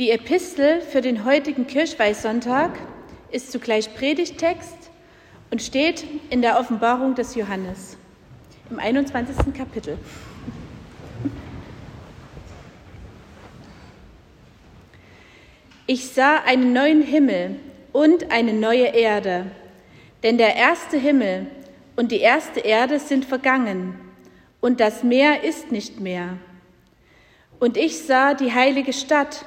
Die Epistel für den heutigen Kirchweihsonntag ist zugleich Predigtext und steht in der Offenbarung des Johannes im 21. Kapitel. Ich sah einen neuen Himmel und eine neue Erde, denn der erste Himmel und die erste Erde sind vergangen und das Meer ist nicht mehr. Und ich sah die heilige Stadt,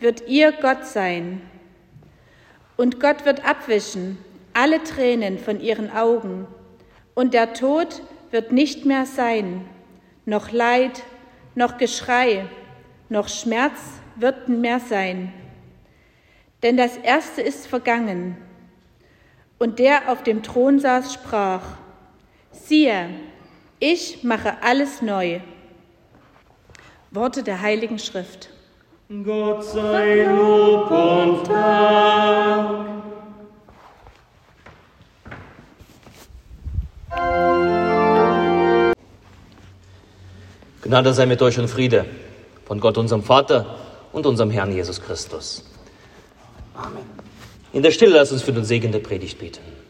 wird ihr Gott sein. Und Gott wird abwischen alle Tränen von ihren Augen, und der Tod wird nicht mehr sein, noch Leid, noch Geschrei, noch Schmerz wird mehr sein. Denn das Erste ist vergangen. Und der auf dem Thron saß, sprach, siehe, ich mache alles neu. Worte der Heiligen Schrift. Gott sei Lob und Dank. Gnade sei mit euch und Friede von Gott, unserem Vater und unserem Herrn Jesus Christus. Amen. In der Stille lass uns für den Segen der Predigt beten.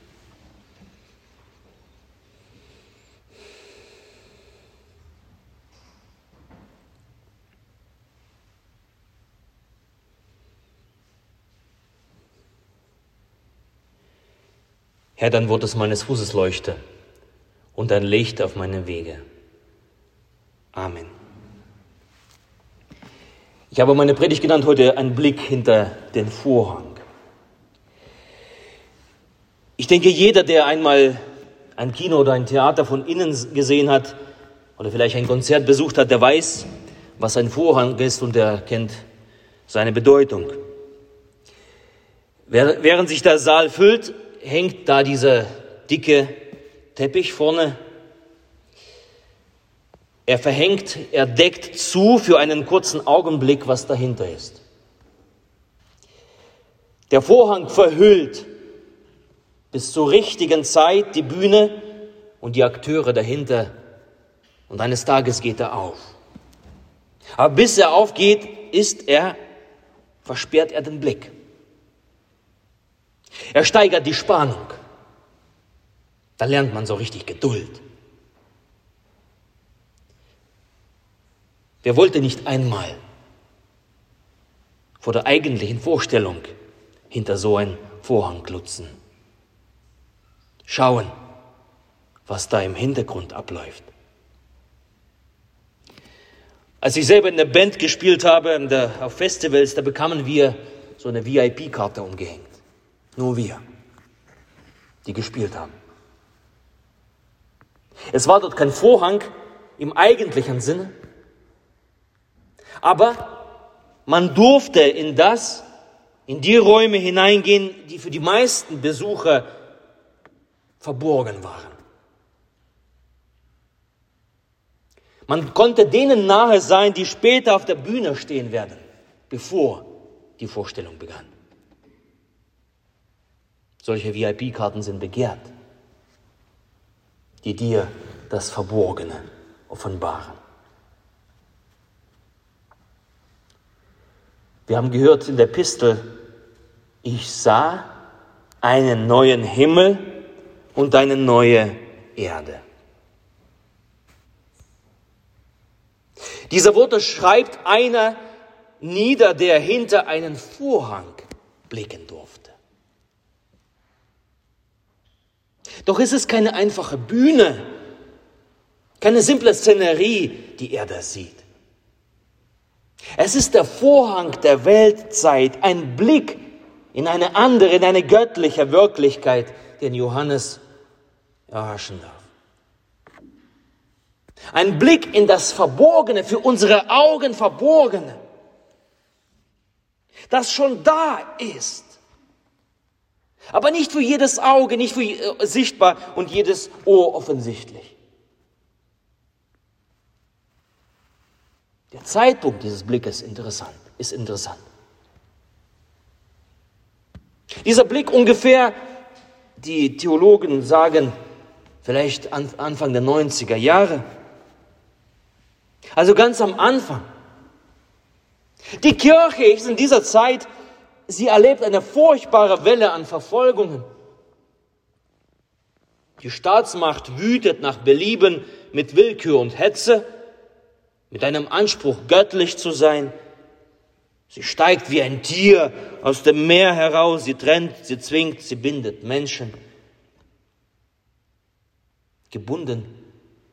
Herr, dein Wort des meines Fußes leuchte und dein Licht auf meinem Wege. Amen. Ich habe meine Predigt genannt heute ein Blick hinter den Vorhang. Ich denke, jeder, der einmal ein Kino oder ein Theater von innen gesehen hat oder vielleicht ein Konzert besucht hat, der weiß, was ein Vorhang ist und er kennt seine Bedeutung. Während sich der Saal füllt, hängt da dieser dicke Teppich vorne. Er verhängt, er deckt zu für einen kurzen Augenblick, was dahinter ist. Der Vorhang verhüllt bis zur richtigen Zeit die Bühne und die Akteure dahinter. Und eines Tages geht er auf. Aber bis er aufgeht, ist er, versperrt er den Blick. Er steigert die Spannung. Da lernt man so richtig Geduld. Wer wollte nicht einmal vor der eigentlichen Vorstellung hinter so einen Vorhang klutzen? Schauen, was da im Hintergrund abläuft. Als ich selber in der Band gespielt habe, auf Festivals, da bekamen wir so eine VIP-Karte umgehängt. Nur wir, die gespielt haben. Es war dort kein Vorhang im eigentlichen Sinne, aber man durfte in das, in die Räume hineingehen, die für die meisten Besucher verborgen waren. Man konnte denen nahe sein, die später auf der Bühne stehen werden, bevor die Vorstellung begann. Solche VIP-Karten sind begehrt, die dir das Verborgene offenbaren. Wir haben gehört in der Pistel, ich sah einen neuen Himmel und eine neue Erde. Diese Worte schreibt einer nieder, der hinter einen Vorhang blicken durfte. Doch ist es keine einfache Bühne, keine simple Szenerie, die er da sieht. Es ist der Vorhang der Weltzeit, ein Blick in eine andere, in eine göttliche Wirklichkeit, den Johannes erhaschen darf. Ein Blick in das Verborgene, für unsere Augen Verborgene. das schon da ist. Aber nicht für jedes Auge, nicht für äh, sichtbar und jedes Ohr offensichtlich. Der Zeitpunkt dieses Blickes interessant, ist interessant. Dieser Blick ungefähr, die Theologen sagen, vielleicht Anfang der 90er Jahre. Also ganz am Anfang. Die Kirche ist in dieser Zeit, sie erlebt eine furchtbare Welle an Verfolgungen. Die Staatsmacht wütet nach Belieben mit Willkür und Hetze, mit einem Anspruch, göttlich zu sein. Sie steigt wie ein Tier aus dem Meer heraus, sie trennt, sie zwingt, sie bindet Menschen. Gebunden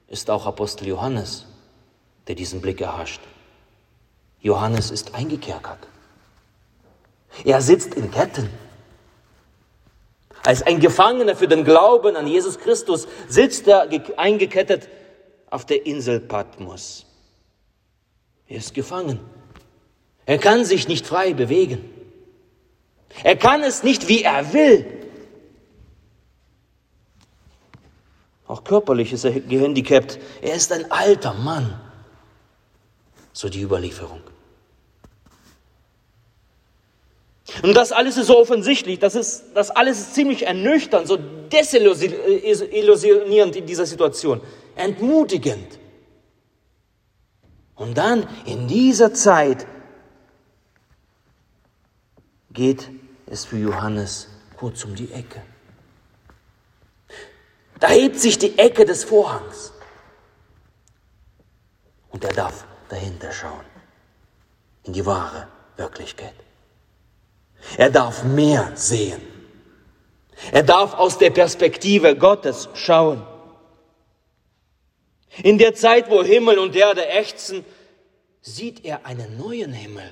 ist auch Apostel Johannes, der diesen Blick erhascht. Johannes ist eingekerkert. Er sitzt in Ketten. Als ein Gefangener für den Glauben an Jesus Christus sitzt er eingekettet auf der Insel Patmos. Er ist gefangen. Er kann sich nicht frei bewegen. Er kann es nicht, wie er will. Auch körperlich ist er gehandicapt. Er ist ein alter Mann. So die Überlieferung. Und das alles ist so offensichtlich, das, ist, das alles ist ziemlich ernüchternd, so desillusionierend in dieser Situation, entmutigend. Und dann in dieser Zeit geht es für Johannes kurz um die Ecke. Da hebt sich die Ecke des Vorhangs. Und er darf dahinter schauen, in die wahre Wirklichkeit. Er darf mehr sehen. Er darf aus der Perspektive Gottes schauen. In der Zeit, wo Himmel und Erde ächzen, sieht er einen neuen Himmel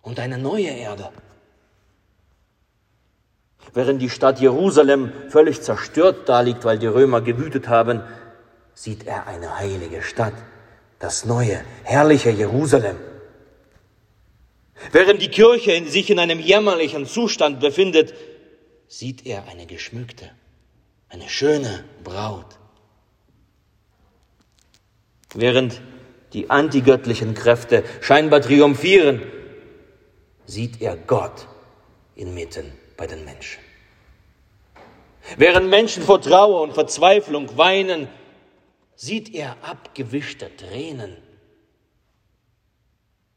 und eine neue Erde. Während die Stadt Jerusalem völlig zerstört daliegt, weil die Römer gewütet haben, sieht er eine heilige Stadt, das neue, herrliche Jerusalem. Während die Kirche sich in einem jämmerlichen Zustand befindet, sieht er eine geschmückte, eine schöne Braut. Während die antigöttlichen Kräfte scheinbar triumphieren, sieht er Gott inmitten bei den Menschen. Während Menschen vor Trauer und Verzweiflung weinen, sieht er abgewischte Tränen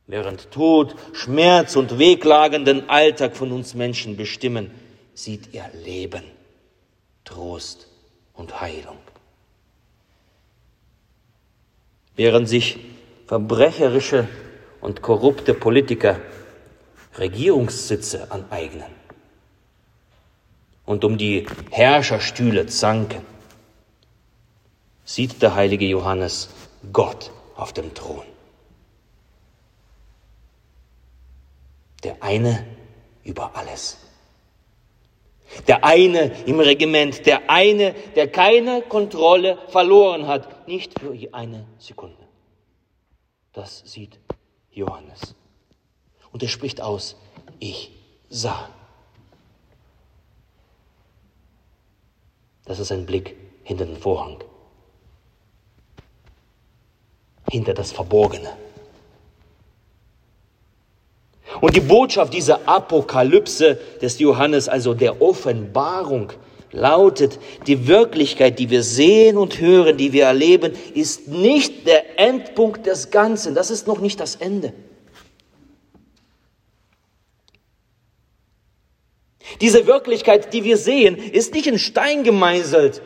Während Tod, Schmerz und wehklagenden Alltag von uns Menschen bestimmen, sieht er Leben, Trost und Heilung. Während sich verbrecherische und korrupte Politiker Regierungssitze aneignen und um die Herrscherstühle zanken, sieht der heilige Johannes Gott auf dem Thron. Der eine über alles. Der eine im Regiment, der eine, der keine Kontrolle verloren hat, nicht für eine Sekunde. Das sieht Johannes. Und er spricht aus, ich sah. Das ist ein Blick hinter den Vorhang, hinter das Verborgene. Und die Botschaft dieser Apokalypse des Johannes, also der Offenbarung, lautet, die Wirklichkeit, die wir sehen und hören, die wir erleben, ist nicht der Endpunkt des Ganzen. Das ist noch nicht das Ende. Diese Wirklichkeit, die wir sehen, ist nicht in Stein gemeißelt,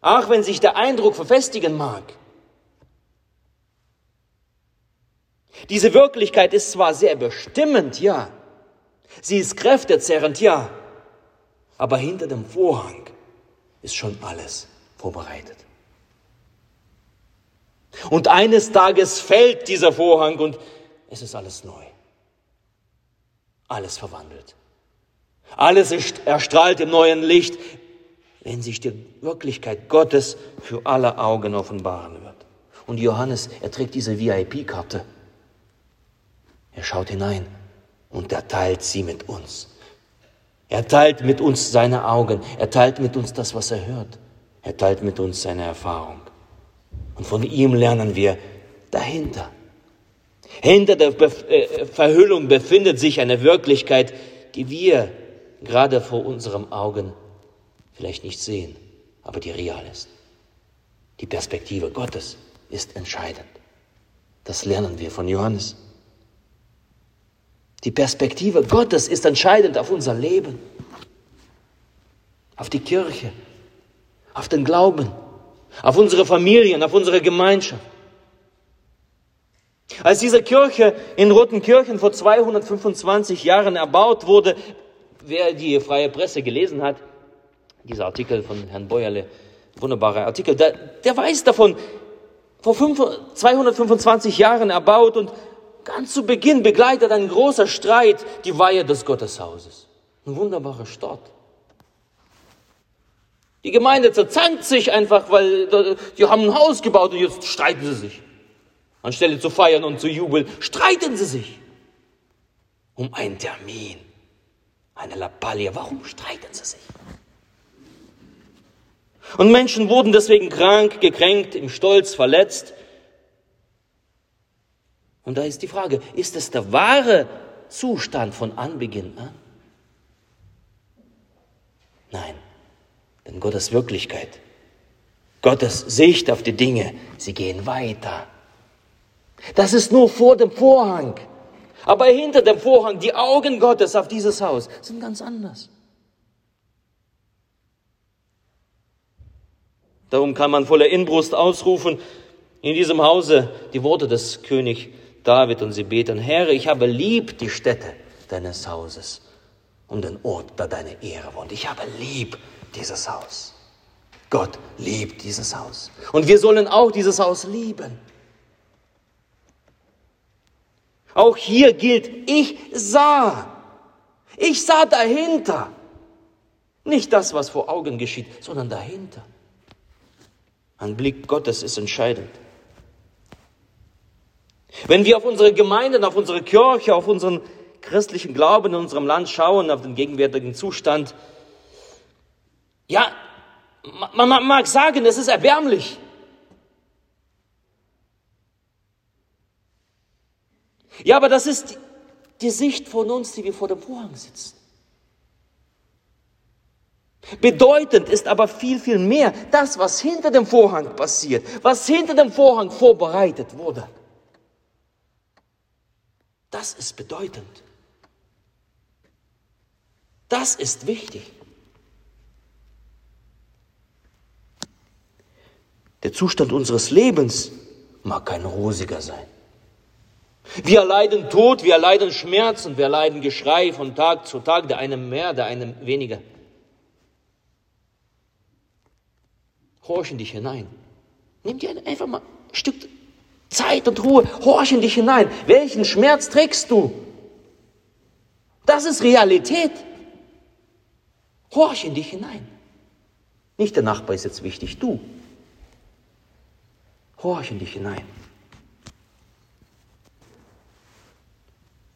auch wenn sich der Eindruck verfestigen mag. Diese Wirklichkeit ist zwar sehr bestimmend, ja. Sie ist kräftezerrend, ja. Aber hinter dem Vorhang ist schon alles vorbereitet. Und eines Tages fällt dieser Vorhang und es ist alles neu. Alles verwandelt. Alles erstrahlt im neuen Licht, wenn sich die Wirklichkeit Gottes für alle Augen offenbaren wird. Und Johannes, er trägt diese VIP-Karte. Er schaut hinein und er teilt sie mit uns. Er teilt mit uns seine Augen, er teilt mit uns das, was er hört, er teilt mit uns seine Erfahrung. Und von ihm lernen wir dahinter. Hinter der äh, Verhüllung befindet sich eine Wirklichkeit, die wir gerade vor unseren Augen vielleicht nicht sehen, aber die real ist. Die Perspektive Gottes ist entscheidend. Das lernen wir von Johannes. Die Perspektive Gottes ist entscheidend auf unser Leben, auf die Kirche, auf den Glauben, auf unsere Familien, auf unsere Gemeinschaft. Als diese Kirche in Rotenkirchen vor 225 Jahren erbaut wurde, wer die freie Presse gelesen hat, dieser Artikel von Herrn Bäuerle, wunderbarer Artikel, der, der weiß davon, vor 225 Jahren erbaut und ganz zu Beginn begleitet ein großer Streit die Weihe des Gotteshauses. Ein wunderbarer Start. Die Gemeinde zerzankt sich einfach, weil die haben ein Haus gebaut und jetzt streiten sie sich. Anstelle zu feiern und zu jubeln, streiten sie sich um einen Termin, eine Lappalie. Warum streiten sie sich? Und Menschen wurden deswegen krank, gekränkt, im Stolz verletzt. Und da ist die Frage, ist es der wahre Zustand von Anbeginn an? Nein, denn Gottes Wirklichkeit, Gottes Sicht auf die Dinge, sie gehen weiter. Das ist nur vor dem Vorhang. Aber hinter dem Vorhang, die Augen Gottes auf dieses Haus sind ganz anders. Darum kann man voller Inbrust ausrufen, in diesem Hause die Worte des König David und sie beten, Herr, ich habe lieb die Stätte deines Hauses und den Ort, da deine Ehre wohnt. Ich habe lieb dieses Haus. Gott liebt dieses Haus. Und wir sollen auch dieses Haus lieben. Auch hier gilt, ich sah. Ich sah dahinter. Nicht das, was vor Augen geschieht, sondern dahinter. Ein Blick Gottes ist entscheidend. Wenn wir auf unsere Gemeinden, auf unsere Kirche, auf unseren christlichen Glauben in unserem Land schauen, auf den gegenwärtigen Zustand, ja, man mag sagen, es ist erbärmlich. Ja, aber das ist die Sicht von uns, die wir vor dem Vorhang sitzen. Bedeutend ist aber viel, viel mehr das, was hinter dem Vorhang passiert, was hinter dem Vorhang vorbereitet wurde. Das ist bedeutend. Das ist wichtig. Der Zustand unseres Lebens mag kein rosiger sein. Wir erleiden Tod, wir erleiden Schmerz und wir erleiden Geschrei von Tag zu Tag, der eine mehr, der eine weniger. Horch in dich hinein. Nimm dir einfach mal ein Stück Zeit und Ruhe, horch in dich hinein. Welchen Schmerz trägst du? Das ist Realität. Horch in dich hinein. Nicht der Nachbar ist jetzt wichtig, du. Horch in dich hinein.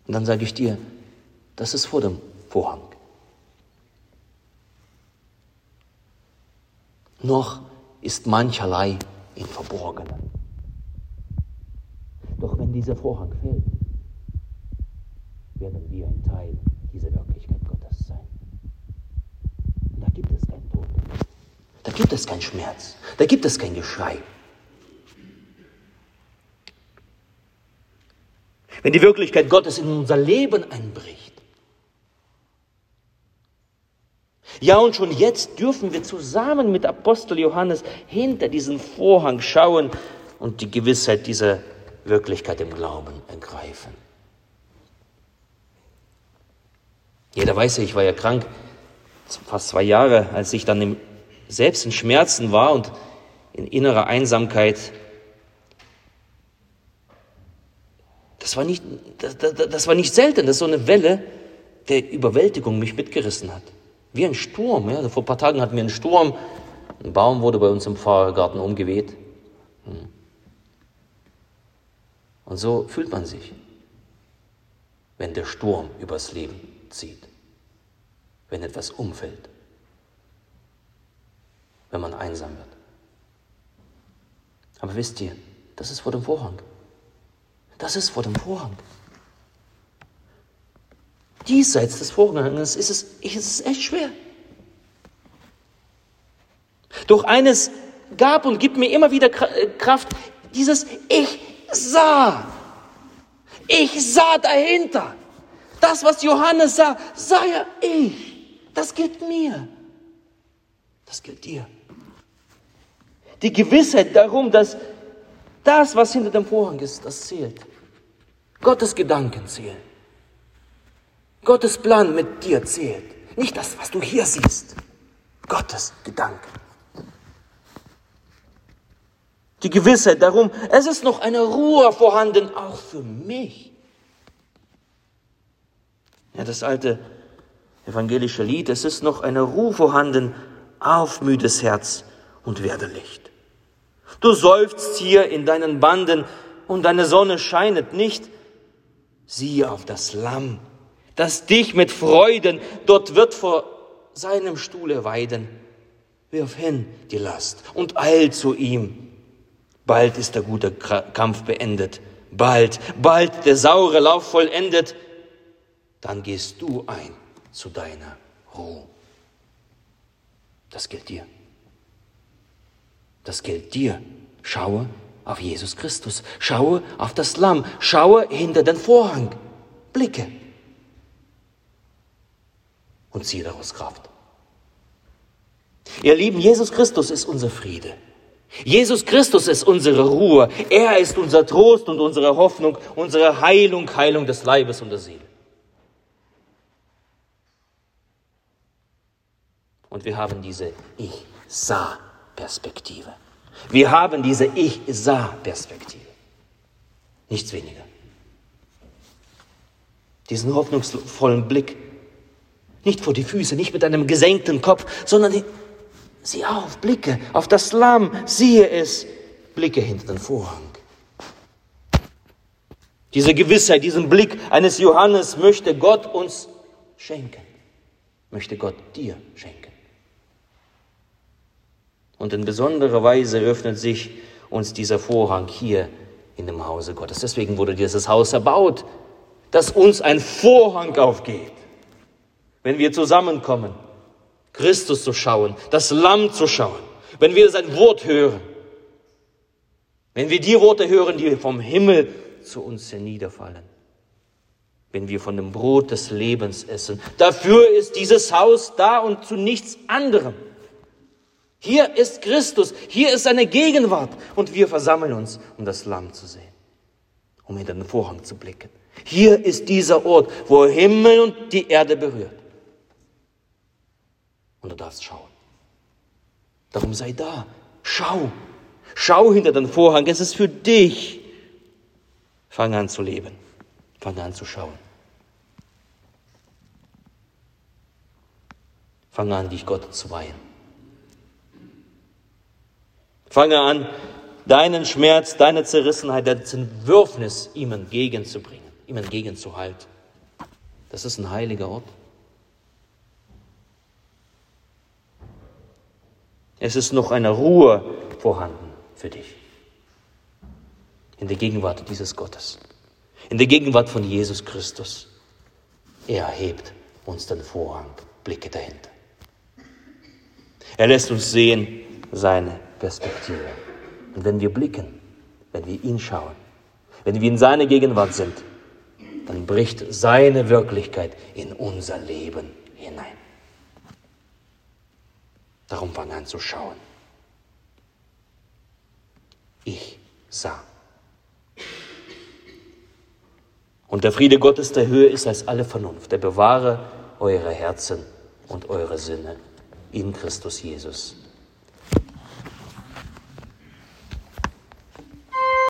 Und dann sage ich dir, das ist vor dem Vorhang. Noch ist mancherlei im Verborgenen. Doch wenn dieser Vorhang fällt, werden wir ein Teil dieser Wirklichkeit Gottes sein. Und da gibt es keinen Tod. Da gibt es keinen Schmerz. Da gibt es kein Geschrei. Wenn die Wirklichkeit Gottes in unser Leben einbricht. Ja, und schon jetzt dürfen wir zusammen mit Apostel Johannes hinter diesen Vorhang schauen und die Gewissheit dieser Wirklichkeit im Glauben ergreifen. Jeder weiß ja, ich war ja krank, fast zwei Jahre, als ich dann selbst in Schmerzen war und in innerer Einsamkeit Das war nicht, das, das, war nicht selten, das ist so eine Welle der Überwältigung mich mitgerissen hat. Wie ein Sturm. Ja. Vor ein paar Tagen hatten wir einen Sturm. Ein Baum wurde bei uns im Pfarrgarten umgeweht. Hm. Und so fühlt man sich. wenn der Sturm übers Leben zieht, wenn etwas umfällt, wenn man einsam wird. Aber wisst ihr, das ist vor dem Vorhang. Das ist vor dem Vorhang. Diesseits des Vorhanges ist es, ist es echt schwer. Doch eines gab und gibt mir immer wieder äh, Kraft, dieses Ich sah. Ich sah dahinter. Das, was Johannes sah, sah ja ich. Das gilt mir. Das gilt dir. Die Gewissheit darum, dass das, was hinter dem Vorhang ist, das zählt. Gottes Gedanken zählen. Gottes Plan mit dir zählt. Nicht das, was du hier siehst. Gottes Gedanken. Die Gewissheit darum, es ist noch eine Ruhe vorhanden, auch für mich. Ja, das alte evangelische Lied, es ist noch eine Ruhe vorhanden, auf müdes Herz und werde Licht. Du seufzt hier in deinen Banden und deine Sonne scheinet nicht. Siehe auf das Lamm, das dich mit Freuden dort wird vor seinem Stuhle weiden. Wirf hin die Last und eil zu ihm. Bald ist der gute Kampf beendet. Bald, bald der saure Lauf vollendet. Dann gehst du ein zu deiner Ruhe. Das gilt dir. Das gilt dir. Schaue auf Jesus Christus. Schaue auf das Lamm. Schaue hinter den Vorhang. Blicke. Und ziehe daraus Kraft. Ihr Lieben, Jesus Christus ist unser Friede. Jesus Christus ist unsere Ruhe. Er ist unser Trost und unsere Hoffnung, unsere Heilung, Heilung des Leibes und der Seele. Und wir haben diese Ich-Sah-Perspektive. Wir haben diese Ich-Sah-Perspektive. Nichts weniger. Diesen hoffnungsvollen Blick. Nicht vor die Füße, nicht mit einem gesenkten Kopf, sondern sieh auf, blicke auf das Lamm, siehe es, blicke hinter den Vorhang. Diese Gewissheit, diesen Blick eines Johannes möchte Gott uns schenken, möchte Gott dir schenken. Und in besonderer Weise öffnet sich uns dieser Vorhang hier in dem Hause Gottes. Deswegen wurde dieses Haus erbaut, dass uns ein Vorhang aufgeht, wenn wir zusammenkommen, Christus zu schauen, das Lamm zu schauen, wenn wir sein Wort hören, wenn wir die Worte hören, die vom Himmel zu uns herniederfallen, wenn wir von dem Brot des Lebens essen. Dafür ist dieses Haus da und zu nichts anderem. Hier ist Christus, hier ist seine Gegenwart und wir versammeln uns, um das Lamm zu sehen, um hinter den Vorhang zu blicken. Hier ist dieser Ort, wo Himmel und die Erde berührt. Und du darfst schauen. Darum sei da, schau, schau hinter den Vorhang, es ist für dich. Fang an zu leben, fang an zu schauen. Fang an, dich Gott zu weihen. Fange an, deinen Schmerz, deine Zerrissenheit, deine Zerwürfnis ihm entgegenzubringen, ihm entgegenzuhalten. Das ist ein heiliger Ort. Es ist noch eine Ruhe vorhanden für dich. In der Gegenwart dieses Gottes. In der Gegenwart von Jesus Christus. Er hebt uns den Vorhang, blicke dahinter. Er lässt uns sehen seine Perspektive. Und wenn wir blicken, wenn wir ihn schauen, wenn wir in seine Gegenwart sind, dann bricht seine Wirklichkeit in unser Leben hinein. Darum an zu schauen. Ich sah. Und der Friede Gottes der Höhe ist als alle Vernunft. Er bewahre eure Herzen und eure Sinne in Christus Jesus.